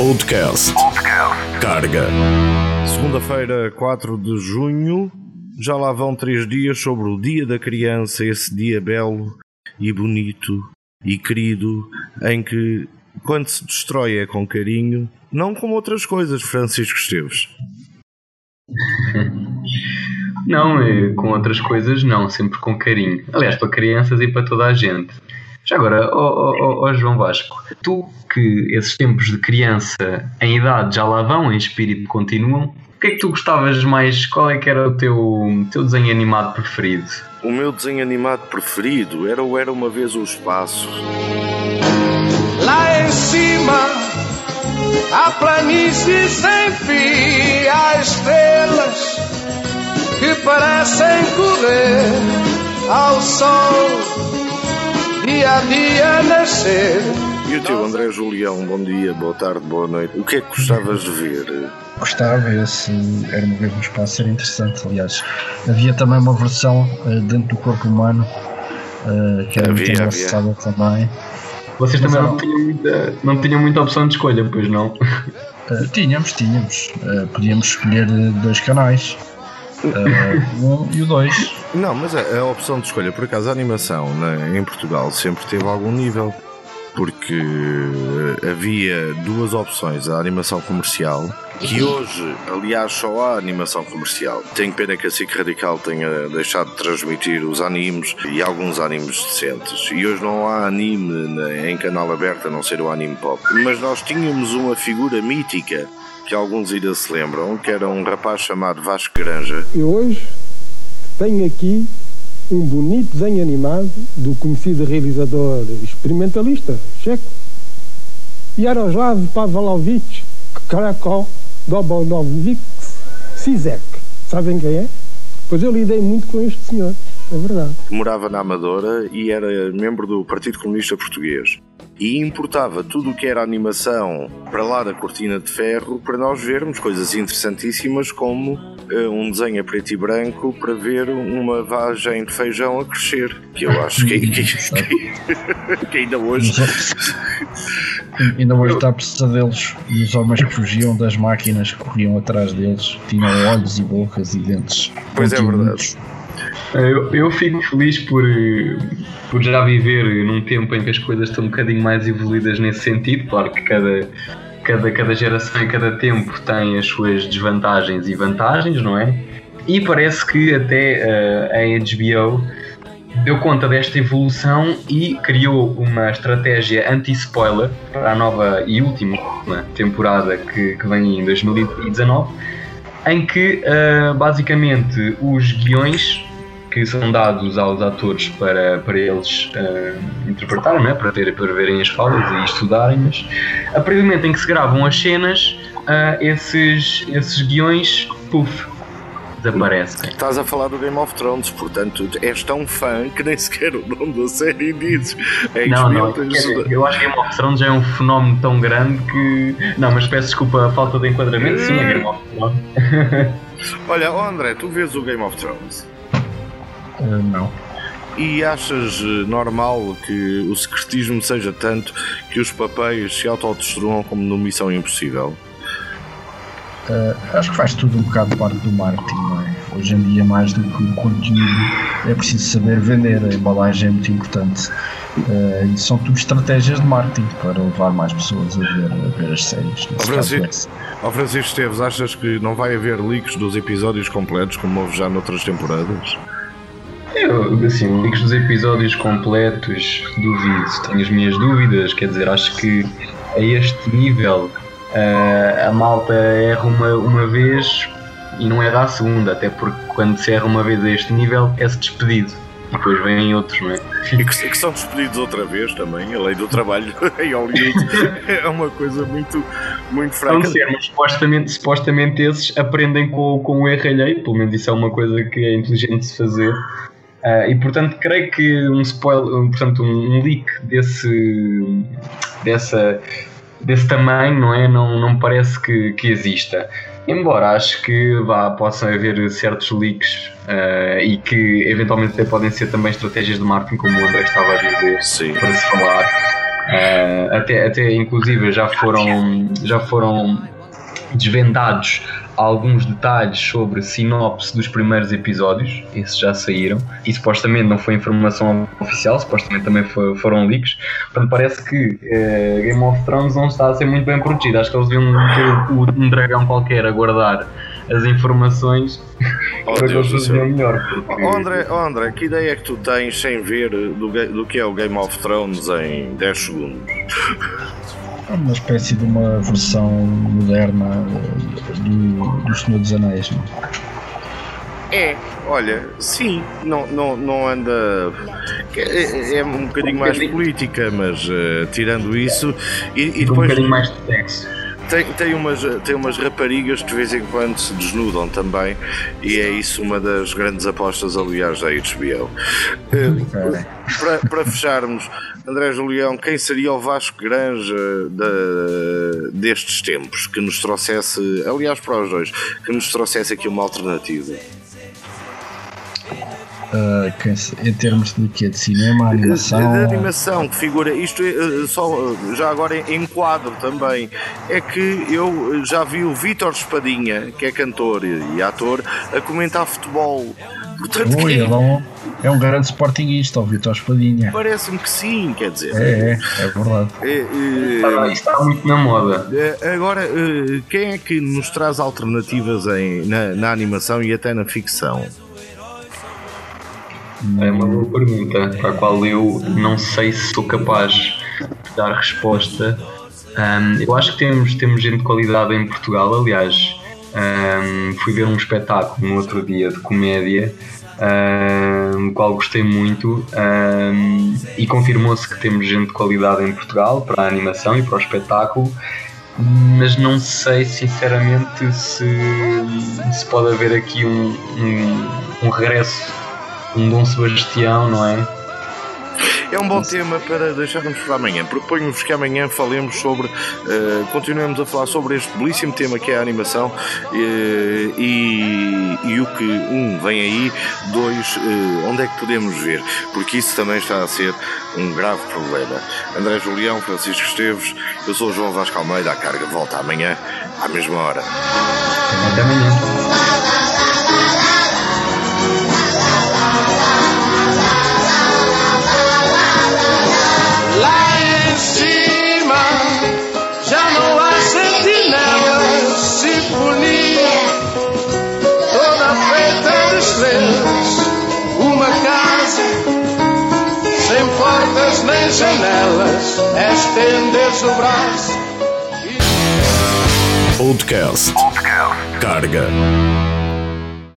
Podcast. Carga. Segunda-feira, 4 de junho. Já lá vão três dias sobre o Dia da Criança, esse dia belo e bonito e querido, em que, quando se destrói é com carinho, não como outras coisas, Francisco Esteves. Não, eh, com outras coisas não, sempre com carinho. Aliás, para crianças e para toda a gente. Já agora, ó oh, oh, oh, João Vasco, tu que esses tempos de criança em idade já lá vão, em espírito continuam, o que é que tu gostavas mais? Qual é que era o teu, teu desenho animado preferido? O meu desenho animado preferido era o Era Uma Vez o Espaço. Lá em cima, a planície sem fim, há estrelas que parecem correr ao sol dia a dia nascer. E o teu André Julião, bom dia, boa tarde, boa noite. O que é que gostavas de ver? Gostava, esse era uma vez um espaço, era interessante. Aliás, havia também uma versão uh, dentro do corpo humano uh, que era havia, muito engraçada também. Vocês Mas também não, tinham muita, não tinham muita opção de escolha, pois não? Uh, tínhamos, tínhamos. podíamos escolher dois canais. Um e o dois. Não, mas a, a, opção de escolha, por acaso, a animação né, em Portugal sempre teve algum nível. Porque eh, havia duas opções, a animação comercial, que hoje, aliás, só há animação comercial. Tenho pena que a SIC Radical tenha deixado de transmitir os animes e alguns animes decentes. E hoje não há anime em canal aberto a não ser o anime pop. Mas nós tínhamos uma figura mítica que alguns ainda se lembram, que era um rapaz chamado Vasco Granja. E hoje tenho aqui um bonito desenho animado do conhecido realizador experimentalista checo Jaroslav Pavlovich Krakow Dobonovic Sizek. Sabem quem é? Pois eu lidei muito com este senhor, é verdade. Morava na Amadora e era membro do Partido Comunista Português e importava tudo o que era animação para lá da cortina de ferro para nós vermos coisas interessantíssimas como uh, um desenho a preto e branco para ver uma vagem de feijão a crescer que eu acho que, que, que, que ainda hoje ainda hoje está a precisar deles. E os homens que fugiam das máquinas que corriam atrás deles tinham olhos e bocas e dentes. Pois é verdade eu, eu fico feliz por, por já viver num tempo em que as coisas estão um bocadinho mais evoluídas nesse sentido. Claro que cada, cada, cada geração e cada tempo tem as suas desvantagens e vantagens, não é? E parece que até uh, a HBO deu conta desta evolução e criou uma estratégia anti-spoiler para a nova e última temporada que, que vem em 2019, em que uh, basicamente os guiões que são dados aos atores para, para eles uh, interpretarem, né? para, ter, para verem as falas e estudarem-nas. A partir do momento em que se gravam as cenas, uh, esses, esses guiões, puff, desaparecem. Estás a falar do Game of Thrones, portanto és tão fã que nem sequer o nome da série dizes. É não, não, dizer, eu acho que Game of Thrones é um fenómeno tão grande que. Não, mas peço desculpa a falta de enquadramento, sim, é Game of Thrones. Olha, oh André, tu vês o Game of Thrones? Uh, não. E achas eh, normal que o secretismo seja tanto que os papéis se autodestruam como no Missão Impossível? Uh, acho que faz tudo um bocado parte do marketing, não é? Hoje em dia, mais do que o conteúdo, é preciso saber vender. A embalagem é muito importante. Uh, e são tudo estratégias de marketing para levar mais pessoas a ver, a ver as séries. Ao Francisco, ao Francisco Esteves, achas que não vai haver leaks dos episódios completos como houve já noutras temporadas? Eu, assim, links dos episódios completos, duvido, tenho as minhas dúvidas, quer dizer, acho que a este nível uh, a malta erra uma, uma vez e não erra a segunda, até porque quando se erra uma vez a este nível é-se despedido. E depois vêm outros, não é? E que, que, são despedidos outra vez também, a lei do trabalho em Hollywood é uma coisa muito, muito fraca. Não ser, mas supostamente, supostamente esses aprendem com, com o erro alheio, pelo menos isso é uma coisa que é inteligente de se fazer. Uh, e portanto creio que um spoiler, portanto um, leak desse dessa desse tamanho não é? Não não parece que, que exista. Embora acho que vá possam haver certos leaks uh, e que eventualmente até podem ser também estratégias de marketing como o André estava a dizer Sim. para se falar. Uh, até, até inclusive já foram, já foram desvendados alguns detalhes sobre sinopse dos primeiros episódios, esses já saíram, e supostamente não foi informação oficial, supostamente também foi, foram leaks. Portanto, parece que uh, Game of Thrones não está a ser muito bem protegido. Acho que eles deviam ter um dragão qualquer a guardar as informações oh, para Deus que eles melhor. Porque... Oh, André, oh, André, que ideia é que tu tens sem ver do, do que é o Game of Thrones em 10 segundos? É uma espécie de uma versão moderna do, do Senhor dos Anéis, não é? olha, sim, não, não, não anda. É, é, é um bocadinho mais política, mas uh, tirando isso. E, e depois. Um bocadinho mais de texto. Tem, tem, umas, tem umas raparigas que de vez em quando se desnudam também, e é isso uma das grandes apostas, aliás, da HBO. Eh, para, para fecharmos, André Julião, quem seria o Vasco Granja de, destes tempos que nos trouxesse, aliás, para os dois, que nos trouxesse aqui uma alternativa? Uh, em termos de quê? De cinema, animação? De, de animação, de figura. Isto é, só já agora em quadro também. É que eu já vi o Vítor Espadinha, que é cantor e ator, a comentar futebol. Portanto, Oi, que... é, um, é um grande sportinguista, o Vitor Espadinha. Parece-me que sim, quer dizer. É, é, é verdade. É, é, está muito na moda. É, agora, eh, quem é que nos traz alternativas em, na, na animação e até na ficção? É uma boa pergunta para a qual eu não sei se sou capaz de dar resposta. Um, eu acho que temos, temos gente de qualidade em Portugal, aliás, um, fui ver um espetáculo no outro dia de comédia, um, qual gostei muito um, e confirmou-se que temos gente de qualidade em Portugal para a animação e para o espetáculo, mas não sei sinceramente se, se pode haver aqui um, um, um regresso, um Dom Sebastião, não é? É um bom tema para deixarmos para amanhã. Proponho-vos que amanhã falemos sobre, uh, continuemos a falar sobre este belíssimo tema que é a animação uh, e, e, o que, um, vem aí, dois, uh, onde é que podemos ver, porque isso também está a ser um grave problema. André Julião, Francisco Esteves, eu sou o João Vasco Almeida, a carga volta amanhã, à mesma hora. Até amanhã. Estender o braço. Podcast. Podcast. Carga.